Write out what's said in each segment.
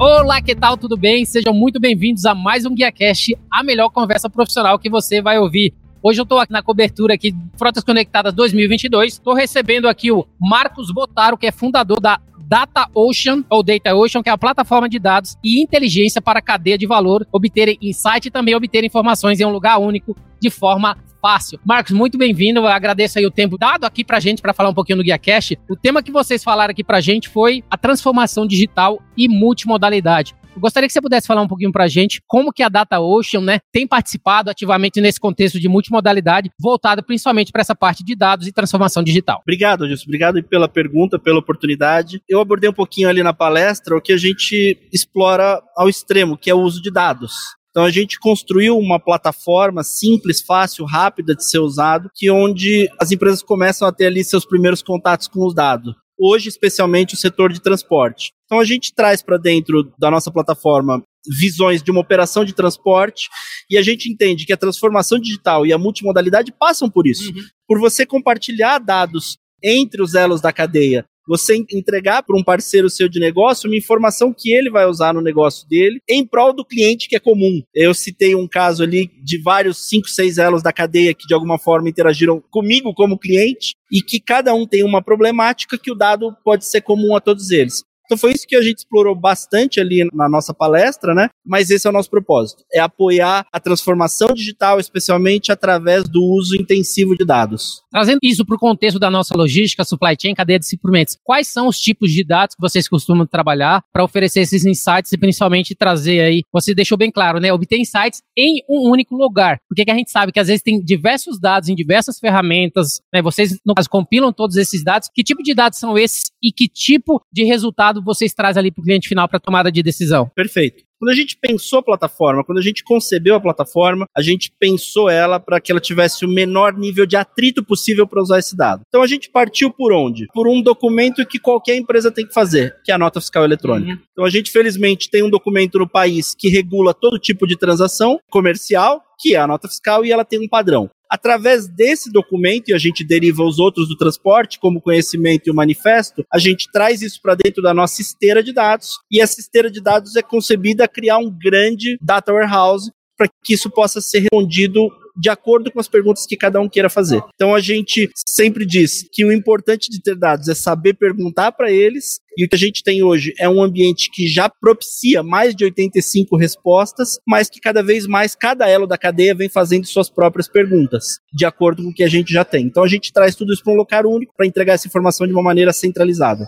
Olá, que tal? Tudo bem? Sejam muito bem-vindos a mais um GuiaCast, a melhor conversa profissional que você vai ouvir. Hoje eu estou aqui na cobertura aqui Frotas Conectadas 2022. Estou recebendo aqui o Marcos Botaro, que é fundador da Data Ocean, ou Data Ocean, que é a plataforma de dados e inteligência para a cadeia de valor, obterem insight e também obter informações em um lugar único de forma fácil. Marcos, muito bem-vindo. Agradeço aí o tempo dado aqui pra gente para falar um pouquinho no GuiaCast. O tema que vocês falaram aqui pra gente foi a transformação digital e multimodalidade. Gostaria que você pudesse falar um pouquinho para a gente como que a DataOcean né, tem participado ativamente nesse contexto de multimodalidade, voltado principalmente para essa parte de dados e transformação digital. Obrigado, Gilson. Obrigado pela pergunta, pela oportunidade. Eu abordei um pouquinho ali na palestra o que a gente explora ao extremo, que é o uso de dados. Então a gente construiu uma plataforma simples, fácil, rápida de ser usado, que onde as empresas começam a ter ali seus primeiros contatos com os dados. Hoje, especialmente o setor de transporte. Então a gente traz para dentro da nossa plataforma visões de uma operação de transporte e a gente entende que a transformação digital e a multimodalidade passam por isso. Uhum. Por você compartilhar dados entre os elos da cadeia você entregar para um parceiro seu de negócio uma informação que ele vai usar no negócio dele em prol do cliente que é comum. Eu citei um caso ali de vários cinco, seis elos da cadeia que de alguma forma interagiram comigo como cliente e que cada um tem uma problemática que o dado pode ser comum a todos eles. Então foi isso que a gente explorou bastante ali na nossa palestra, né? Mas esse é o nosso propósito, é apoiar a transformação digital, especialmente através do uso intensivo de dados. Trazendo isso para o contexto da nossa logística, supply chain, cadeia de suprimentos, quais são os tipos de dados que vocês costumam trabalhar para oferecer esses insights e principalmente trazer aí, você deixou bem claro, né? Obter insights em um único lugar. Porque a gente sabe que às vezes tem diversos dados em diversas ferramentas, né? Vocês, no caso, compilam todos esses dados. Que tipo de dados são esses e que tipo de resultado resultado vocês trazem ali para o cliente final para tomada de decisão? Perfeito. Quando a gente pensou a plataforma, quando a gente concebeu a plataforma, a gente pensou ela para que ela tivesse o menor nível de atrito possível para usar esse dado. Então a gente partiu por onde? Por um documento que qualquer empresa tem que fazer, que é a nota fiscal eletrônica. Uhum. Então a gente, felizmente, tem um documento no país que regula todo tipo de transação comercial, que é a nota fiscal, e ela tem um padrão. Através desse documento, e a gente deriva os outros do transporte, como conhecimento e o manifesto, a gente traz isso para dentro da nossa esteira de dados, e essa esteira de dados é concebida a criar um grande data warehouse para que isso possa ser respondido de acordo com as perguntas que cada um queira fazer. Então a gente sempre diz que o importante de ter dados é saber perguntar para eles, e o que a gente tem hoje é um ambiente que já propicia mais de 85 respostas, mas que cada vez mais cada elo da cadeia vem fazendo suas próprias perguntas, de acordo com o que a gente já tem. Então a gente traz tudo isso para um lugar único para entregar essa informação de uma maneira centralizada.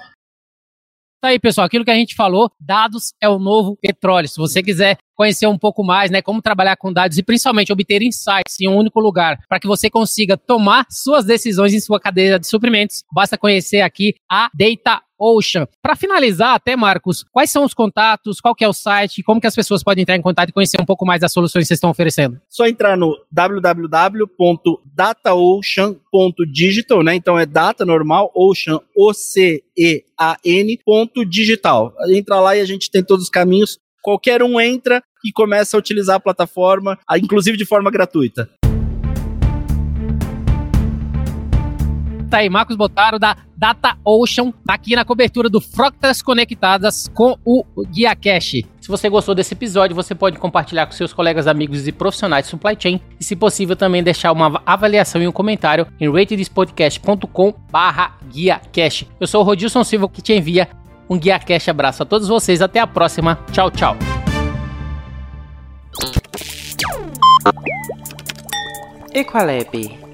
Tá aí, pessoal, aquilo que a gente falou, dados é o novo petróleo. Se você quiser conhecer um pouco mais, né, como trabalhar com dados e principalmente obter insights em um único lugar, para que você consiga tomar suas decisões em sua cadeia de suprimentos, basta conhecer aqui a Data Ocean. Para finalizar, até Marcos, quais são os contatos, qual que é o site, como que as pessoas podem entrar em contato e conhecer um pouco mais das soluções que vocês estão oferecendo? Só entrar no www.dataocean.digital, né? Então é data normal, ocean, O C E A N ponto digital. Entra lá e a gente tem todos os caminhos qualquer um entra e começa a utilizar a plataforma, inclusive de forma gratuita. Tá aí, Marcos Botaro da Data Ocean, tá aqui na cobertura do Frotas Conectadas com o Guia Cash. Se você gostou desse episódio, você pode compartilhar com seus colegas, amigos e profissionais de supply chain e, se possível, também deixar uma avaliação e um comentário em ratedspodcast.com barra Guia Cash. Eu sou o Rodilson Silva que te envia um Guia Cash abraço a todos vocês. Até a próxima. Tchau, tchau. Equalab